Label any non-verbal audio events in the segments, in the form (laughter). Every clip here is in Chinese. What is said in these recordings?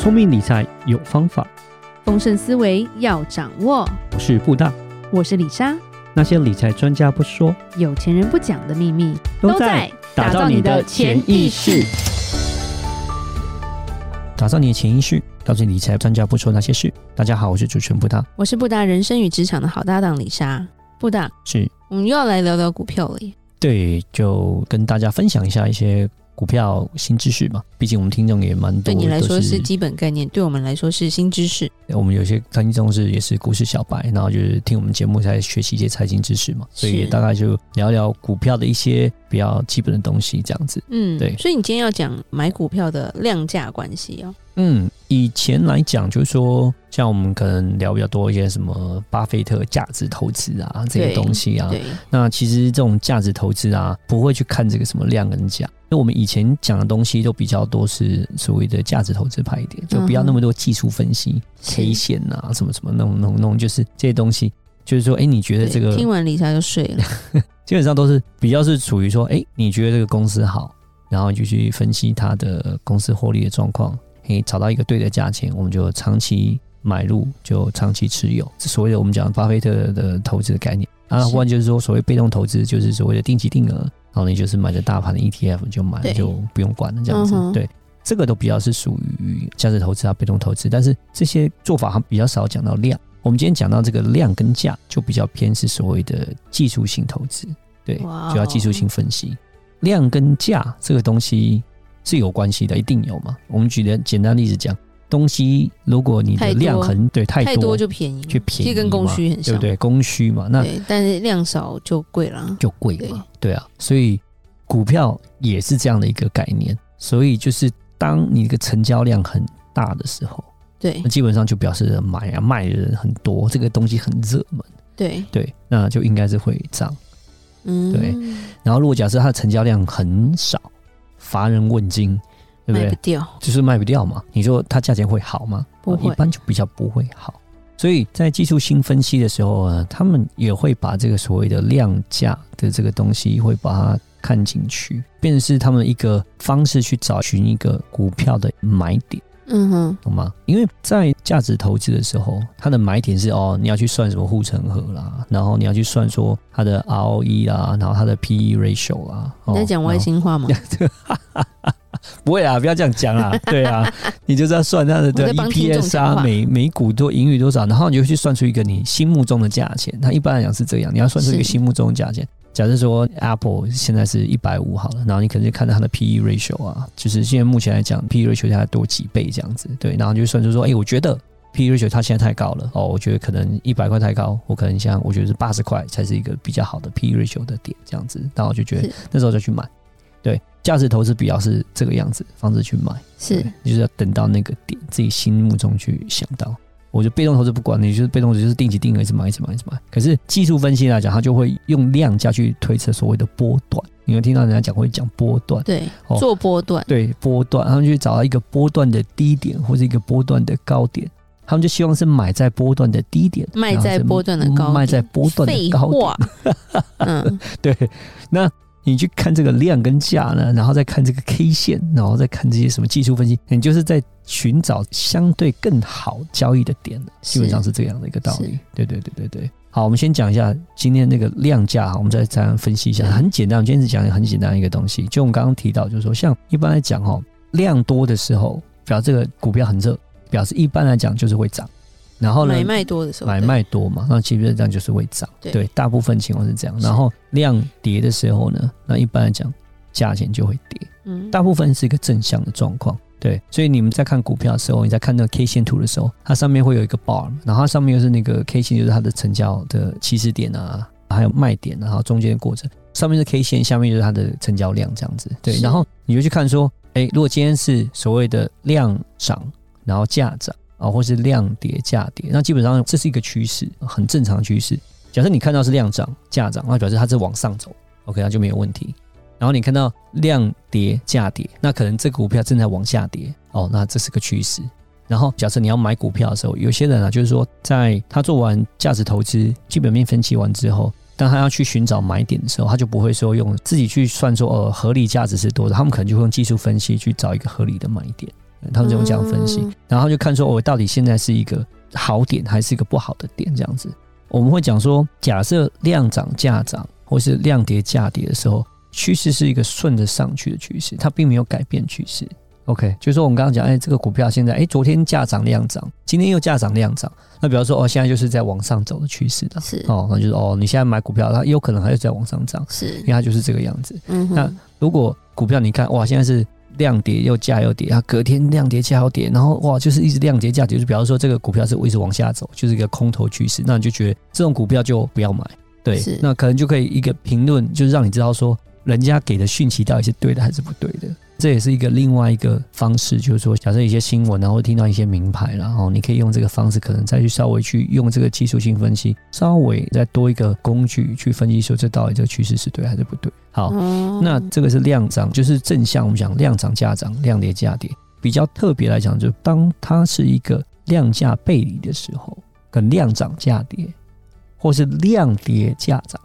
聪明理财有方法，丰盛思维要掌握。我是布大，我是李莎。那些理财专家不说，有钱人不讲的秘密，都在打造你的潜意识。打造你的潜意识，告诉理财专家不说那些事。大家好，我是主持人布大，我是布大人生与职场的好搭档李莎。布大，是我们又要来聊聊股票了耶。对，就跟大家分享一下一些。股票新知识嘛，毕竟我们听众也蛮多。对你来说是基本概念，对我们来说是新知识。我们有些听众是也是股市小白，然后就是听我们节目在学习一些财经知识嘛，所以也大概就聊聊股票的一些比较基本的东西这样子。嗯，对。所以你今天要讲买股票的量价关系哦。嗯，以前来讲就是说，像我们可能聊比较多一些什么巴菲特价值投资啊这些东西啊。那其实这种价值投资啊，不会去看这个什么量跟价。那我们以前讲的东西都比较多是所谓的价值投资派一点，就不要那么多技术分析、嗯、K 线啊什么什么那种那种那种，就是这些东西，就是说，哎，你觉得这个听完理财就睡了，基本上都是比较是处于说，哎，你觉得这个公司好，然后就去分析它的公司获利的状况，哎，找到一个对的价钱，我们就长期买入，就长期持有，这所谓的我们讲巴菲特的投资的概念。啊，或者就是说所谓被动投资，就是所谓的定期定额。然后你就是买着大盘的 ETF 就买了，就不用管了这样子。对，这个都比较是属于价值投资啊，被动投资。但是这些做法还比较少讲到量。我们今天讲到这个量跟价，就比较偏是所谓的技术性投资。对，就要技术性分析。量跟价这个东西是有关系的，一定有嘛。我们举个简单例子讲。东西，如果你的量很对太多，太多就便宜，就便宜，跟供需很像，对不对？供需嘛，那对，但是量少就贵了，就贵嘛，对啊。所以股票也是这样的一个概念。所以就是当你的成交量很大的时候，对，那基本上就表示买啊卖的人很多，这个东西很热门，对对，那就应该是会涨，嗯，对。然后如果假设它的成交量很少，乏人问津。对不对？卖不掉，就是卖不掉嘛。你说它价钱会好吗？不会，一般就比较不会好。所以在技术性分析的时候啊，他们也会把这个所谓的量价的这个东西会把它看进去，变成是他们一个方式去找寻一个股票的买点。嗯哼，懂吗？因为在价值投资的时候，它的买点是哦，你要去算什么护城河啦，然后你要去算说它的 ROE 啦，然后它的 PE ratio 啦。你在讲外星话吗？(laughs) 不会啊，不要这样讲啊！(laughs) 对啊，你就是要算它的对 EPS 啊，每每股多盈余多少，然后你就去算出一个你心目中的价钱。它一般来讲是这样，你要算出一个心目中的价钱。假设说 Apple 现在是一百五好了，然后你可能就看到它的 PE ratio 啊，就是现在目前来讲 PE ratio 它多几倍这样子，对，然后就算出说，哎，我觉得 PE ratio 它现在太高了哦，我觉得可能一百块太高，我可能像我觉得是八十块才是一个比较好的 PE ratio 的点这样子，然后我就觉得那时候再去买，对。价值投资比较是这个样子方式去买，是你，就是要等到那个点，自己心目中去想到。我觉得被动投资不管你，就是被动投资就是定期定额一直买，一直买，一直买。可是技术分析来讲，它就会用量价去推测所谓的波段。你会听到人家讲会讲波段，对，做波段，对波段，他们去找到一个波段的低点或者一个波段的高点，他们就希望是买在波段的低点，卖在波段的高点，卖在波段的高点。嗯，(laughs) 对，那。你去看这个量跟价呢，然后再看这个 K 线，然后再看这些什么技术分析，你就是在寻找相对更好交易的点，基本上是这样的一个道理。对对对对对。好，我们先讲一下今天那个量价，我们再这样分析一下。很简单，我们今天只讲一个很简单的一个东西，就我们刚刚提到，就是说，像一般来讲哈，量多的时候，表示这个股票很热，表示一般来讲就是会涨。然后呢，买卖多的时候，买卖多嘛，那基本上就是会涨。对，大部分情况是这样。然后量跌的时候呢，那一般来讲，价钱就会跌。嗯，大部分是一个正向的状况。对，所以你们在看股票的时候，你在看那个 K 线图的时候，它上面会有一个 bar，然后它上面又是那个 K 线，就是它的成交的起始点啊，还有卖点，然后中间的过程，上面是 K 线，下面就是它的成交量这样子。对，然后你就去看说，哎，如果今天是所谓的量涨，然后价涨。啊，或是量跌价跌，那基本上这是一个趋势，很正常的趋势。假设你看到是量涨价涨，那表示它是往上走，OK，那就没有问题。然后你看到量跌价跌，那可能这股票正在往下跌，哦，那这是个趋势。然后假设你要买股票的时候，有些人啊，就是说在他做完价值投资、基本面分析完之后，当他要去寻找买点的时候，他就不会说用自己去算说，呃，合理价值是多少，他们可能就会用技术分析去找一个合理的买点。他们这种这样分析，嗯、然后就看说我、哦、到底现在是一个好点还是一个不好的点这样子。我们会讲说，假设量涨价涨或是量跌价跌的时候，趋势是一个顺着上去的趋势，它并没有改变趋势。OK，就是说我们刚刚讲，哎，这个股票现在，哎，昨天价涨量涨，今天又价涨量涨，那比方说，哦，现在就是在往上走的趋势的，是哦，那就是哦，你现在买股票，它有可能还是在往上涨，是，因为它就是这个样子。嗯，那如果股票你看，哇，现在是量跌又价又跌，它隔天量跌价又跌，然后哇，就是一直量跌价跌，就比方说这个股票是一直往下走，就是一个空头趋势，那你就觉得这种股票就不要买，对，是那可能就可以一个评论，就是让你知道说，人家给的讯息到底是对的还是不对的。这也是一个另外一个方式，就是说，假设一些新闻，然后听到一些名牌，然后你可以用这个方式，可能再去稍微去用这个技术性分析，稍微再多一个工具去分析，说这到底这个趋势是对还是不对。好，那这个是量涨，就是正向我们讲量涨价涨，量跌价跌。比较特别来讲，就是当它是一个量价背离的时候，跟量涨价跌，或是量跌价涨。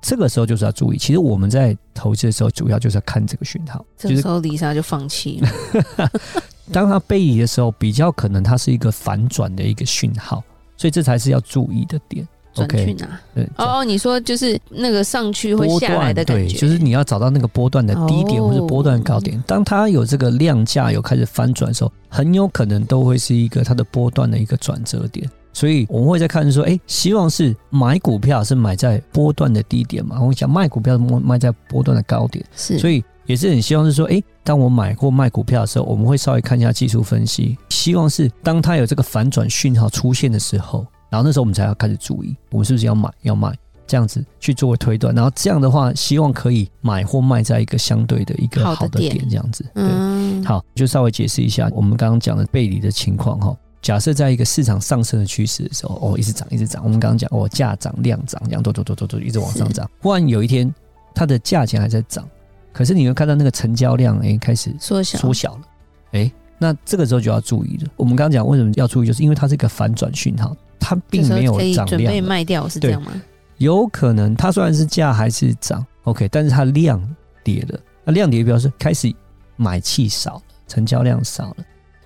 这个时候就是要注意，其实我们在投资的时候，主要就是要看这个讯号。这个时候，丽莎就放弃了。(laughs) 当它背离的时候，比较可能它是一个反转的一个讯号，所以这才是要注意的点。转去哪？对哦，你说就是那个上去会下来的感觉，对，就是你要找到那个波段的低点或是波段高点。当它有这个量价有开始翻转的时候，很有可能都会是一个它的波段的一个转折点。所以我们会在看说，哎，希望是买股票是买在波段的低点嘛？我们讲卖股票是卖在波段的高点，是。所以也是很希望是说，哎，当我买或卖股票的时候，我们会稍微看一下技术分析，希望是当它有这个反转讯号出现的时候，然后那时候我们才要开始注意，我们是不是要买要卖这样子去做推断。然后这样的话，希望可以买或卖在一个相对的一个好的点，这样子。对，嗯，好，就稍微解释一下我们刚刚讲的背离的情况哈。假设在一个市场上升的趋势的时候，哦，一直涨，一直涨。我们刚刚讲，哦，价涨量涨，这样，走走走走走，一直往上涨。忽然有一天，它的价钱还在涨，可是你会看到那个成交量，哎，开始缩小缩小了，哎，那这个时候就要注意了。我们刚刚讲为什么要注意，就是因为它是一个反转讯号，它并没有涨量。准备卖掉是这样吗？有可能它虽然是价还是涨，OK，但是它量跌了，那量跌表示开始买气少了，成交量少了。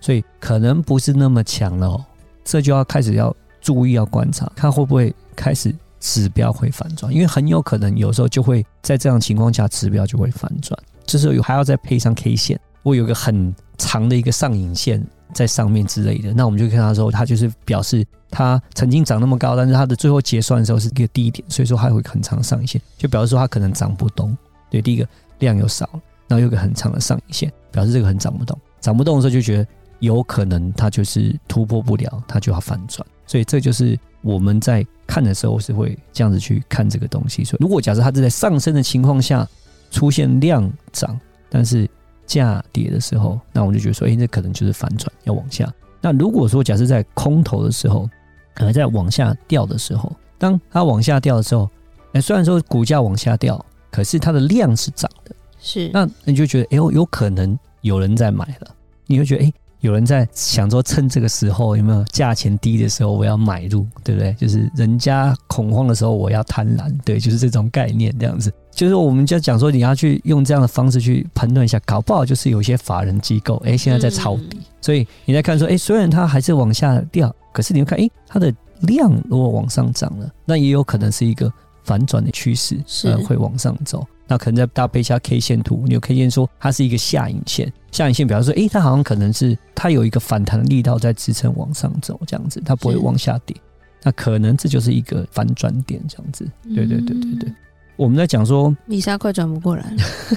所以可能不是那么强了哦，这就要开始要注意，要观察，看会不会开始指标会反转，因为很有可能有时候就会在这样情况下指标就会反转，这时候还要再配上 K 线，我有个很长的一个上影线在上面之类的，那我们就看他说，它就是表示它曾经涨那么高，但是它的最后结算的时候是一个低点，所以说还会很长上影线，就表示说它可能涨不动。对，第一个量又少了，然后有个很长的上影线，表示这个很涨不动，涨不动的时候就觉得。有可能它就是突破不了，它就要反转，所以这就是我们在看的时候是会这样子去看这个东西。所以如果假设它是在上升的情况下出现量涨，但是价跌的时候，那我们就觉得说，哎，这可能就是反转要往下。那如果说假设在空头的时候，可能在往下掉的时候，当它往下掉的时候，哎，虽然说股价往下掉，可是它的量是涨的，是，那你就觉得，哎呦，有可能有人在买了，你会觉得，哎。有人在想说，趁这个时候有没有价钱低的时候，我要买入，对不对？就是人家恐慌的时候，我要贪婪，对，就是这种概念这样子。就是我们就讲说，你要去用这样的方式去判断一下，搞不好就是有些法人机构，哎，现在在抄底，所以你在看说，哎，虽然它还是往下掉，可是你会看，哎，它的量如果往上涨了，那也有可能是一个反转的趋势，是会往上走。那可能再搭配一下 K 线图，你有 K 线说它是一个下影线，下影线表示说，诶、欸，它好像可能是它有一个反弹的力道在支撑往上走，这样子，它不会往下跌。那可能这就是一个反转点，这样子。对对对对对，我们在讲说，米莎快转不过来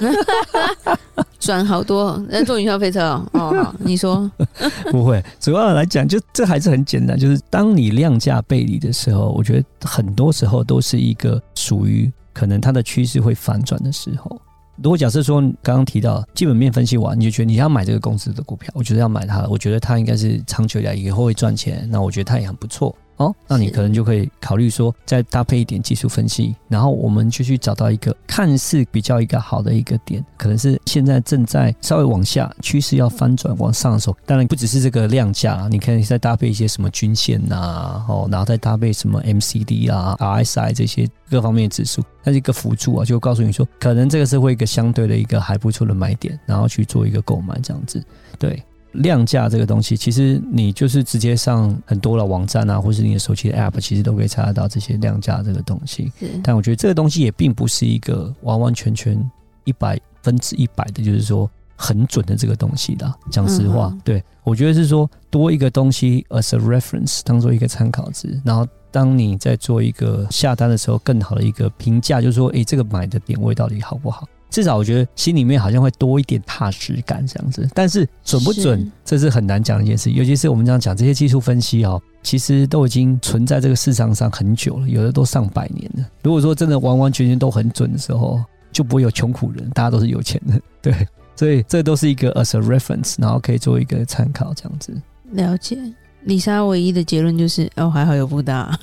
了，转好多，在坐云霄飞车哦。哦，好，你说 (laughs) 不会，主要来讲，就这还是很简单，就是当你量价背离的时候，我觉得很多时候都是一个属于。可能它的趋势会反转的时候，如果假设说刚刚提到基本面分析完，你就觉得你要买这个公司的股票，我觉得要买它，我觉得它应该是长久以来以后会赚钱，那我觉得它也很不错。哦，那你可能就可以考虑说，再搭配一点技术分析，然后我们就去找到一个看似比较一个好的一个点，可能是现在正在稍微往下趋势要翻转往上的时候，当然不只是这个量价，你可以再搭配一些什么均线呐，哦，然后再搭配什么 MCD 啊、RSI 这些各方面的指数，它是一个辅助啊，就告诉你说，可能这个是会一个相对的一个还不错的买点，然后去做一个购买这样子，对。量价这个东西，其实你就是直接上很多的网站啊，或是你的手机的 App，其实都可以查得到这些量价这个东西。但我觉得这个东西也并不是一个完完全全一百分之一百的，就是说很准的这个东西的。讲实话，嗯、对我觉得是说多一个东西 as a reference，当做一个参考值，然后当你在做一个下单的时候，更好的一个评价，就是说，哎、欸，这个买的点位到底好不好？至少我觉得心里面好像会多一点踏实感这样子，但是准不准，这是很难讲的一件事。尤其是我们这样讲这些技术分析哦，其实都已经存在这个市场上很久了，有的都上百年了。如果说真的完完全全都很准的时候，就不会有穷苦人，大家都是有钱人。对，所以这都是一个 as a reference，然后可以做一个参考这样子。了解。里莎唯一的结论就是，哦，还好有布达，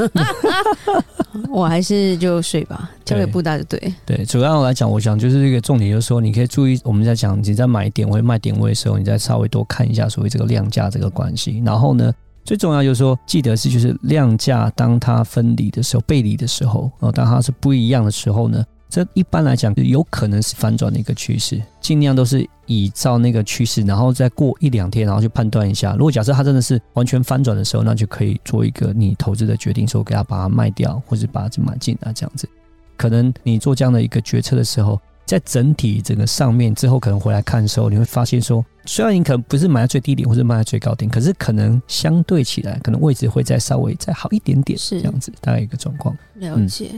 (laughs) 我还是就睡吧，交给布达就对。对，主要来讲，我想就是一个重点，就是说你可以注意，我们在讲你在买点位、卖点位的时候，你再稍微多看一下所谓这个量价这个关系。然后呢，最重要就是说，记得是就是量价当它分离的时候、背离的时候，哦，当它是不一样的时候呢。这一般来讲，有可能是反转的一个趋势，尽量都是依照那个趋势，然后再过一两天，然后去判断一下。如果假设它真的是完全翻转的时候，那就可以做一个你投资的决定，说给它把它卖掉，或者把它买进啊，这样子。可能你做这样的一个决策的时候，在整体整个上面之后，可能回来看的时候，你会发现说，虽然你可能不是买在最低点，或者卖在最高点，可是可能相对起来，可能位置会再稍微再好一点点，是这样子，大概一个状况。了解。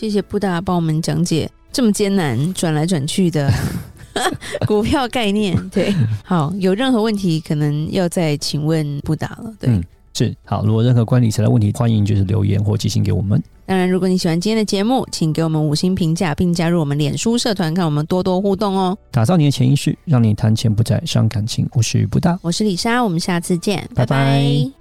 谢谢布达帮我们讲解这么艰难转来转去的 (laughs) 股票概念。对，好，有任何问题可能要再请问布达了。对，嗯，是好。如果任何关于理财的问题，欢迎就是留言或寄信给我们。当然，如果你喜欢今天的节目，请给我们五星评价，并加入我们脸书社团，看我们多多互动哦。打造你的潜意识，让你谈钱不再伤感情。我是布大，我是李莎，我们下次见，拜拜。拜拜。